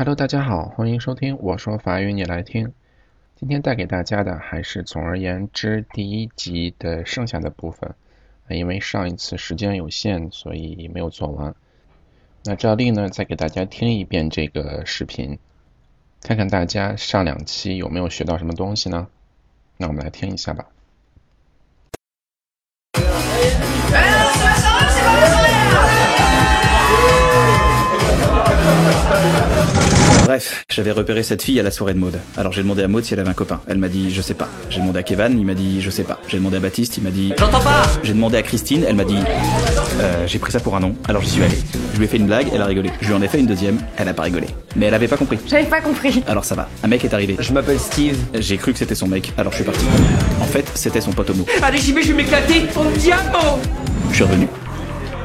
Hello，大家好，欢迎收听我说法语你来听。今天带给大家的还是总而言之第一集的剩下的部分，因为上一次时间有限，所以没有做完。那照例呢，再给大家听一遍这个视频，看看大家上两期有没有学到什么东西呢？那我们来听一下吧。Bref, j'avais repéré cette fille à la soirée de Maud. Alors j'ai demandé à Maud si elle avait un copain. Elle m'a dit je sais pas. J'ai demandé à Kevin, il m'a dit je sais pas. J'ai demandé à Baptiste, il m'a dit J'entends pas J'ai demandé à Christine, elle m'a dit euh, j'ai pris ça pour un nom. Alors j'y suis allé. Je lui ai fait une blague, elle a rigolé. Je lui en ai fait une deuxième, elle a pas rigolé. Mais elle avait pas compris. J'avais pas compris. Alors ça va. Un mec est arrivé. Je m'appelle Steve. J'ai cru que c'était son mec, alors je suis parti. En fait, c'était son pote homo. Allez, j'y vais, je vais m'éclater en diamant Je suis revenu.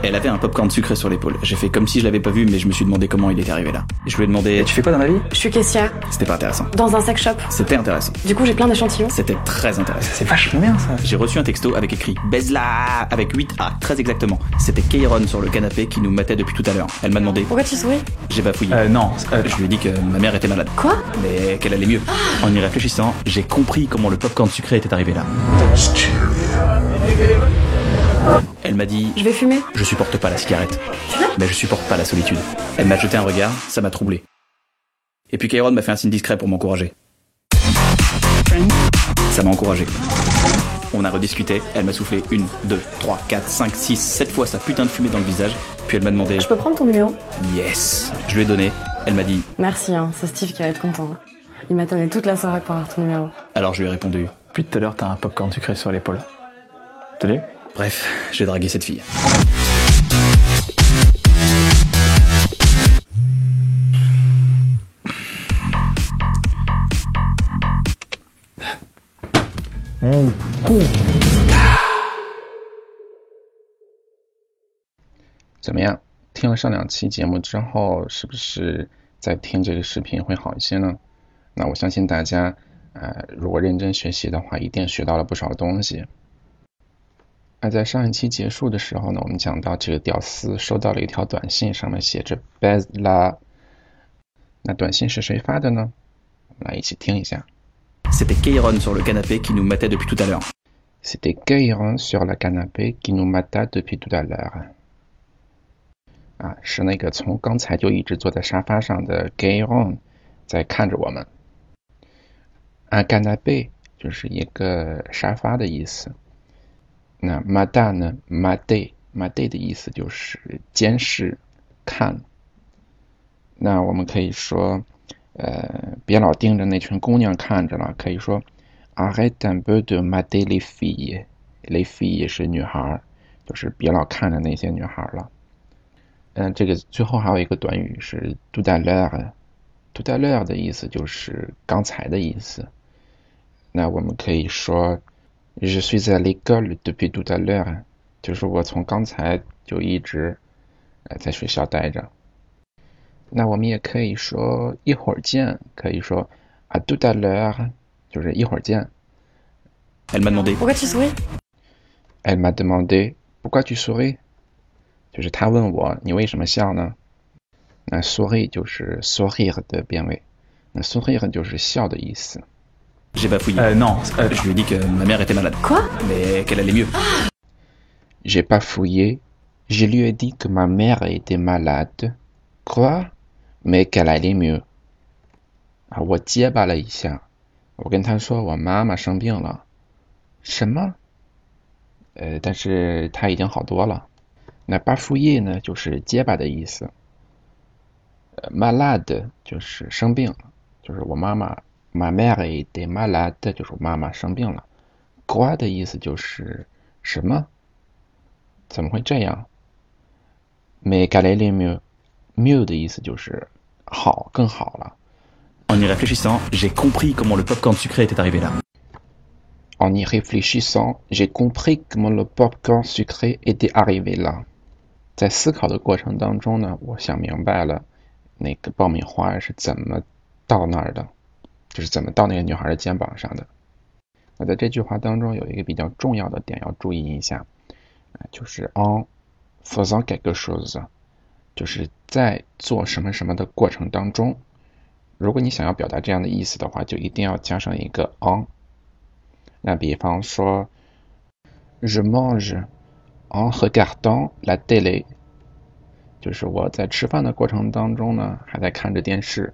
Elle avait un popcorn sucré sur l'épaule. J'ai fait comme si je l'avais pas vu, mais je me suis demandé comment il était arrivé là. Je lui ai demandé Tu fais quoi dans la vie? Je suis caissière C'était pas intéressant. dans un sex shop. C'était intéressant. Du coup, j'ai plein d'échantillons. C'était très intéressant. C'est vachement bien ça. J'ai reçu un texto avec écrit Baise-la avec 8A, très exactement. C'était Kairon sur le canapé qui nous matait depuis tout à l'heure. Elle m'a demandé, Pourquoi tu souris? J'ai bafouillé. Euh, non. euh, Je lui ai dit que ma mère était malade. Quoi? Mais qu'elle allait mieux. En y réfléchissant, j'ai compris comment le popcorn sucré était arrivé là. Elle m'a dit Je vais fumer. Je supporte pas la cigarette. Mais je supporte pas la solitude. Elle m'a jeté un regard, ça m'a troublé. Et puis Kairon m'a fait un signe discret pour m'encourager. Ça m'a encouragé. On a rediscuté, elle m'a soufflé une, deux, trois, quatre, cinq, six, sept fois sa putain de fumée dans le visage, puis elle m'a demandé Je peux prendre ton numéro? Yes Je lui ai donné, elle m'a dit Merci, hein. c'est Steve qui va être content. Il m'attendait toute la soirée pour avoir ton numéro. Alors je lui ai répondu. Depuis tout à l'heure, t'as un popcorn sucré sur l'épaule. T'as vu Bref, j'ai dragué cette fille. 怎么样？听了上两期节目之后，是不是在听这个视频会好一些呢？那我相信大家，呃，如果认真学习的话，一定学到了不少东西。那在上一期结束的时候呢，我们讲到这个屌丝收到了一条短信，上面写着 “bad la”。那短信是谁发的呢？我们来一起听一下。C'était Kairon sur le canapé qui nous matait depuis tout à l'heure. C'était Gayron sur le canapé qui nous mata depuis tout à l'heure。啊，是那个从刚才就一直坐在沙发上的 Gayron 在看着我们。啊，canapé 就是一个沙发的意思。那 mata 呢？mate mate 的意思就是监视、看。那我们可以说，呃，别老盯着那群姑娘看着了，可以说 arrête un peu de mater les filles。les filles 是女孩，就是别老看着那些女孩了。嗯，这个最后还有一个短语是 tout à l'heure。tout à l'heure 的意思就是刚才的意思。那我们可以说 je suis à l'école depuis tout à l'heure，就是我从刚才就一直呃在学校待着。那我们也可以说一会儿见，可以说 à tout à l'heure，就是一会儿见。Elle m'a demandé Pourquoi tu souris Elle m'a demandé pourquoi tu souris，就是她问我你为什么笑呢？那 souris 就是 sourire 的变位，那 sourire 就是笑的意思。J'ai bafouillé. Euh, non. euh, Je lui ai dit que ma mère était malade. Quoi Mais qu'elle allait mieux. J'ai pas fouillé. Je lui ai dit que ma mère était malade. Quoi? Mais qu'elle allait mieux. 啊，我结巴了一下，我跟他说我妈妈生病了。什么？呃，但是她已经好多了。那巴夫叶呢，就是结巴的意思。呃，malade 就是生病了，就是我妈妈。 Ma mère était malade 就是我妈妈生病了。Quoi 的意思就是什么？怎么会这样？Mais qu'elle allait mieux。mieux 的意思就是好，更好了。En y réfléchissant, j'ai compris comment le popcorn sucré était arrivé là. En y réfléchissant, j'ai compris comment le popcorn sucré était arrivé là。在思考的过程当中呢，我想明白了那个爆米花是怎么到那儿的，就是怎么到那个女孩的肩膀上的。那在这句话当中有一个比较重要的点要注意一下，就是 on faisant quelque chose，就是在做什么什么的过程当中。如果你想要表达这样的意思的话，就一定要加上一个 on。那比方说，je mange en regardant la télé，就是我在吃饭的过程当中呢，还在看着电视。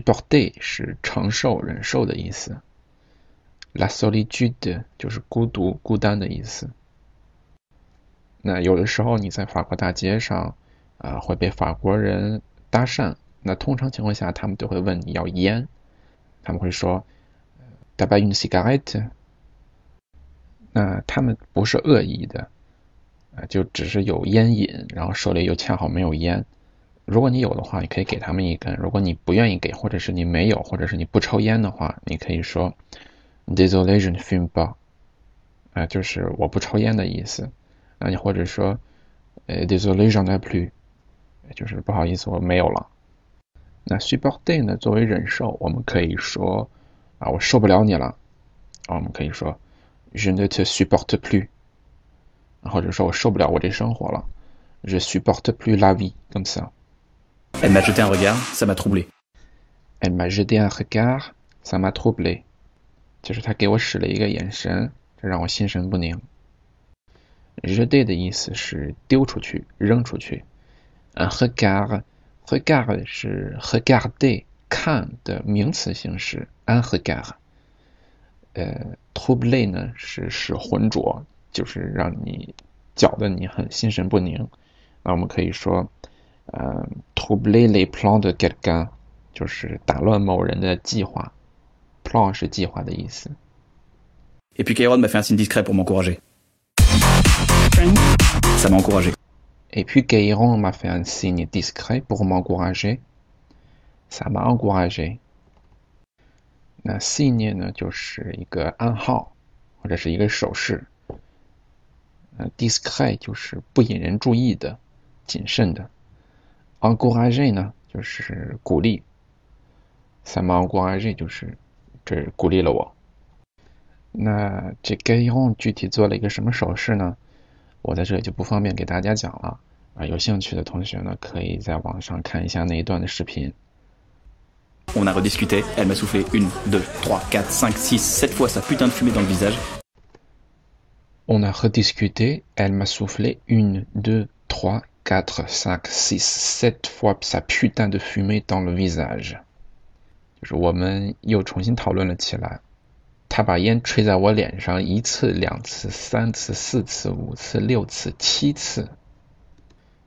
supporter 是承受、忍受的意思。La solitude 就是孤独、孤单的意思。那有的时候你在法国大街上啊会被法国人搭讪，那通常情况下他们都会问你要烟，他们会说 “t'as pas une cigarette”，那他们不是恶意的啊，就只是有烟瘾，然后手里又恰好没有烟。如果你有的话，你可以给他们一根；如果你不愿意给，或者是你没有，或者是你不抽烟的话，你可以说 “désolé je ne fume pas”，啊，就是我不抽烟的意思。那你或者说呃 “désolé j'en ai plus”，就是不好意思我没有了。那 supporter 呢，作为忍受，我们可以说啊，我受不了你了。啊，我们可以说 “je ne te supporte plus”，或者说我受不了我这生活了，“je supporte plus la vie” comme ça。Elle m'a jeté un regard, ça m'a troublé. Elle m'a jeté un regard, ça m'a troublé. 就是他给我使了一个眼神，这让我心神不宁。jeter 的意思是丢出去、扔出去。un regard，regard 是 regarder 看的名词形式。un regard。呃，troublé 呢是使浑浊，就是让你搅得你很心神不宁。那我们可以说。呃，troubler les plans de quelqu'un，就是打乱某人的计划。plan 是计划的意思。Et puis Kairon m'a fait un signe discret pour m'encourager. Ça m'a encouragé. Et puis Kairon m'a fait un signe discret pour m'encourager. Ça m'a encouragé. 那 signe 呢，就是一个暗号或者是一个手势。呃，discret 就是不引人注意的、谨慎的。Encourager 呢，就是鼓励。Ça m'a encouragé 就是这鼓励了我。那这 Gayon 具体做了一个什么手势呢？我在这里就不方便给大家讲了啊。有兴趣的同学呢，可以在网上看一下那一段的视频。On a rediscuté. Elle m'a soufflé une, deux, trois, quatre, cinq, six, sept fois sa putain de fumée dans le visage. On a rediscuté. Elle m'a soufflé une, deux, trois, quatre, cinq, six, sept fois sa putain de fumée dans le visage。就是我们又重新讨论了起来。他把烟吹在我脸上一次、两次、三次、四次、五次、六次、七次。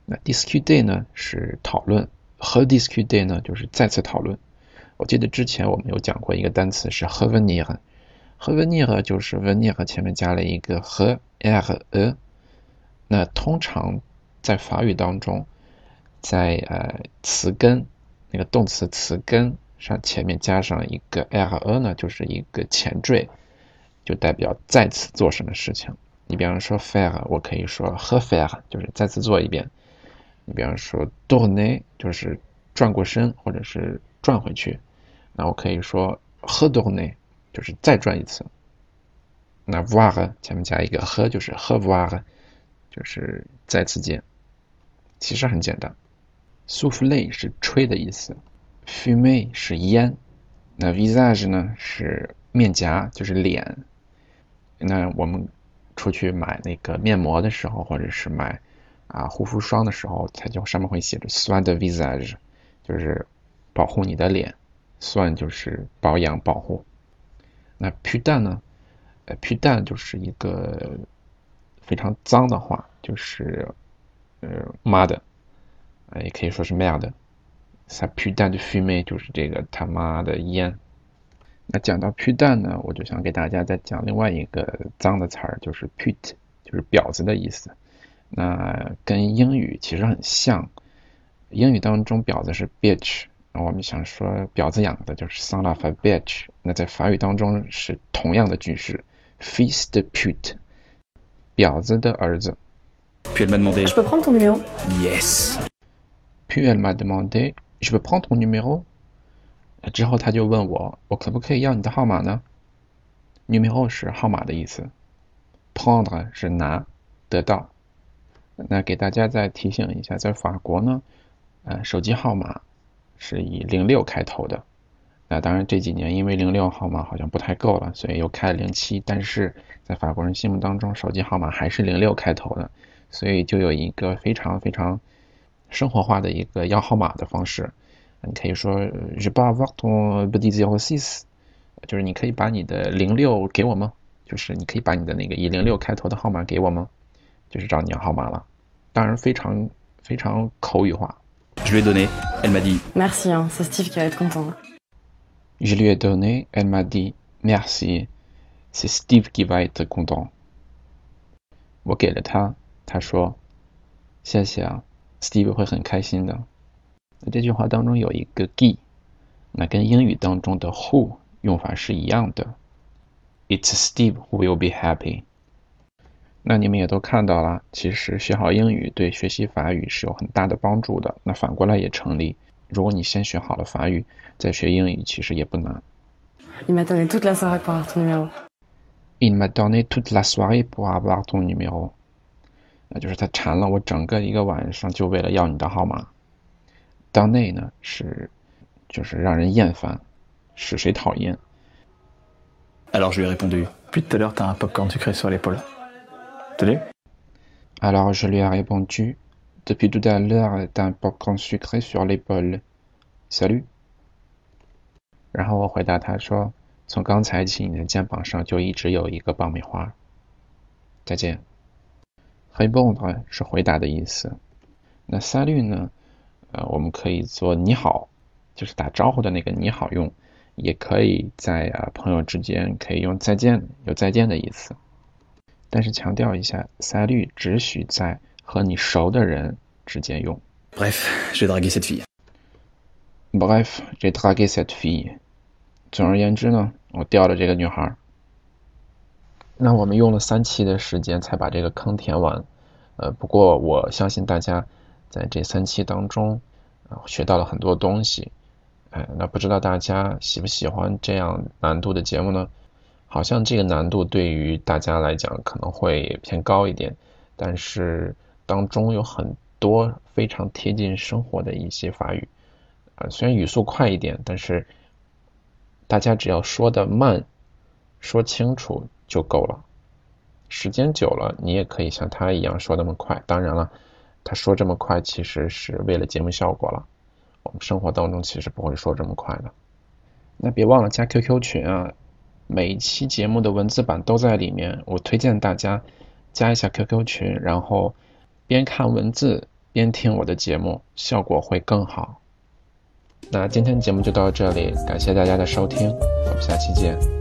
那 discuter 呢是讨论，和 discuter 呢就是再次讨论。我记得之前我们有讲过一个单词是 h e v e n i r h e v e n i r 就是 venir 前面加了一个和 r e。那通常在法语当中，在呃词根那个动词词根上前面加上一个 er 呢，就是一个前缀，就代表再次做什么事情。你比方说 fair 我可以说 refaire，就是再次做一遍。你比方说 tourner，就是转过身或者是转回去。那我可以说 retourner，就是再转一次。那 voir 前面加一个 re，就是 revoir，就是再次见。其实很简单，souffle 是吹的意思，fume 是烟，那 visage 呢是面颊，就是脸。那我们出去买那个面膜的时候，或者是买啊护肤霜的时候，它就上面会写着 soin de visage，就是保护你的脸，soin 就是保养保护。那 putain 呢？呃，putain 就是一个非常脏的话，就是。呃，妈的，啊，也可以说是 mad。sa putain de fumée 就是这个他妈的烟。那讲到 putain 呢，我就想给大家再讲另外一个脏的词儿，就是 put，就是婊子的意思。那跟英语其实很像。英语当中婊子是 bitch，那我们想说婊子养的就是 son of a bitch。那在法语当中是同样的句式，fils de pute，婊子的儿子。Puis elle m'a demandé Je peux prendre ton numéro Yes Puis elle m'a demandé, je peux prendre ton numéro？之后他就问我，我可不可以要你的号码呢？numéro 是号码的意思，prendre 是拿，得到。那给大家再提醒一下，在法国呢，呃，手机号码是以零六开头的。那当然这几年因为零六号码好像不太够了，所以又开了零七。但是在法国人心目当中，手机号码还是零六开头的，所以就有一个非常非常生活化的一个要号码的方式。你可以说 Je peux avoir ton petit zéro six，就是你可以把你的零六给我吗？就是你可以把你的那个以零六开头的号码给我吗？就是找你要号码了。当然非常非常口语化。Je lui ai donné, elle m'a dit Merci, hein, c'est Steve qui va être content. Je lui ai donné, elle m'a dit merci, c'est Steve qui va être content。我给了他，他说谢谢啊，Steve 会很开心的。那这句话当中有一个 qui，那跟英语当中的 who 用法是一样的。It's Steve who will be happy。那你们也都看到了，其实学好英语对学习法语是有很大的帮助的。那反过来也成立，如果你先学好了法语，再学英语其实也不难。Il m'attendait toute la soirée pour avoir ton numéro. Il m'a donné toute la soirée pour avoir ton numéro。那就是他缠了我整个一个晚上，就为了要你的号码。donner 呢是就是让人厌烦，使谁讨厌。Alors je lui ai répondu Depuis tout à l'heure, t'as un popcorn sucré sur l'épaule. Salut Alors je lui ai répondu Depuis tout à l'heure, t'as un popcorn sucré sur l'épaule. Salut。然后我回答他说：“从刚才起，你的肩膀上就一直有一个爆米花。”再见。Répondre 是回答的意思。那 salut 呢？呃，我们可以做你好，就是打招呼的那个你好用，也可以在啊朋友之间可以用再见，有再见的意思。但是强调一下，salut 只许在和你熟的人之间用。Bref, j'ai dragué cette fille. Bref, j'ai dragué cette fille。总而言之呢，我钓了这个女孩。那我们用了三期的时间才把这个坑填完。呃，不过我相信大家在这三期当中，呃，学到了很多东西。哎、那不知道大家喜不喜欢这样难度的节目呢？好像这个难度对于大家来讲可能会偏高一点，但是当中有很多非常贴近生活的一些法语。呃，虽然语速快一点，但是大家只要说的慢，说清楚就够了。时间久了，你也可以像他一样说那么快。当然了，他说这么快其实是为了节目效果了。我们生活当中其实不会说这么快的。那别忘了加 QQ 群啊，每一期节目的文字版都在里面。我推荐大家加一下 QQ 群，然后边看文字边听我的节目，效果会更好。那今天节目就到这里，感谢大家的收听，我们下期见。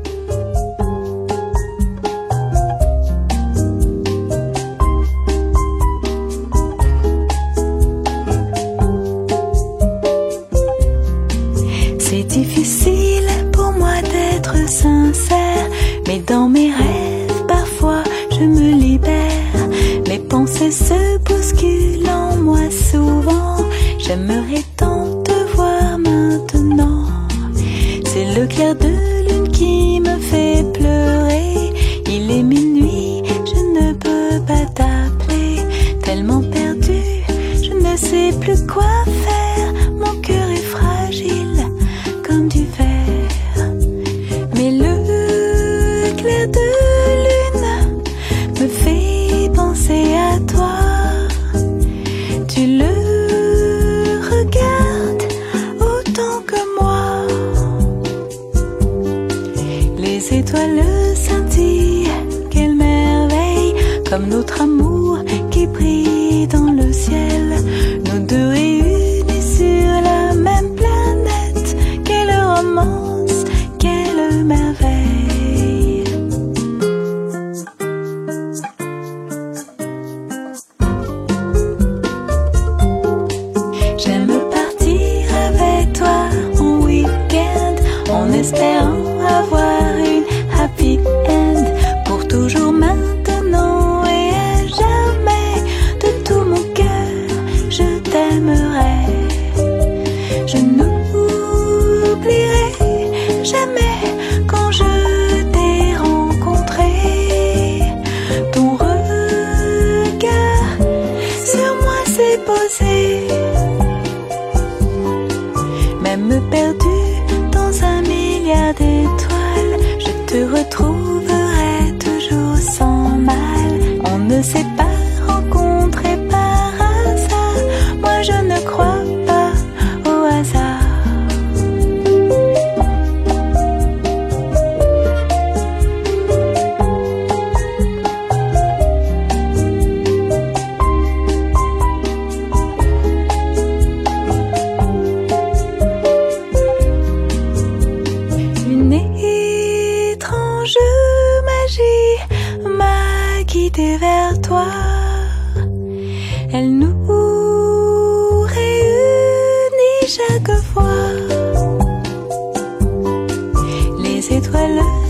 Mais dans mes rêves, parfois je me libère. Mes pensées se bousculent en moi souvent. J'aimerais tant te voir maintenant. C'est le clair de lune qui me fait pleurer. Il est minuit, je ne peux pas t'appeler. Tellement perdu, je ne sais plus quoi faire. On ne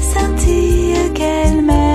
sentir qu'elle m'aime.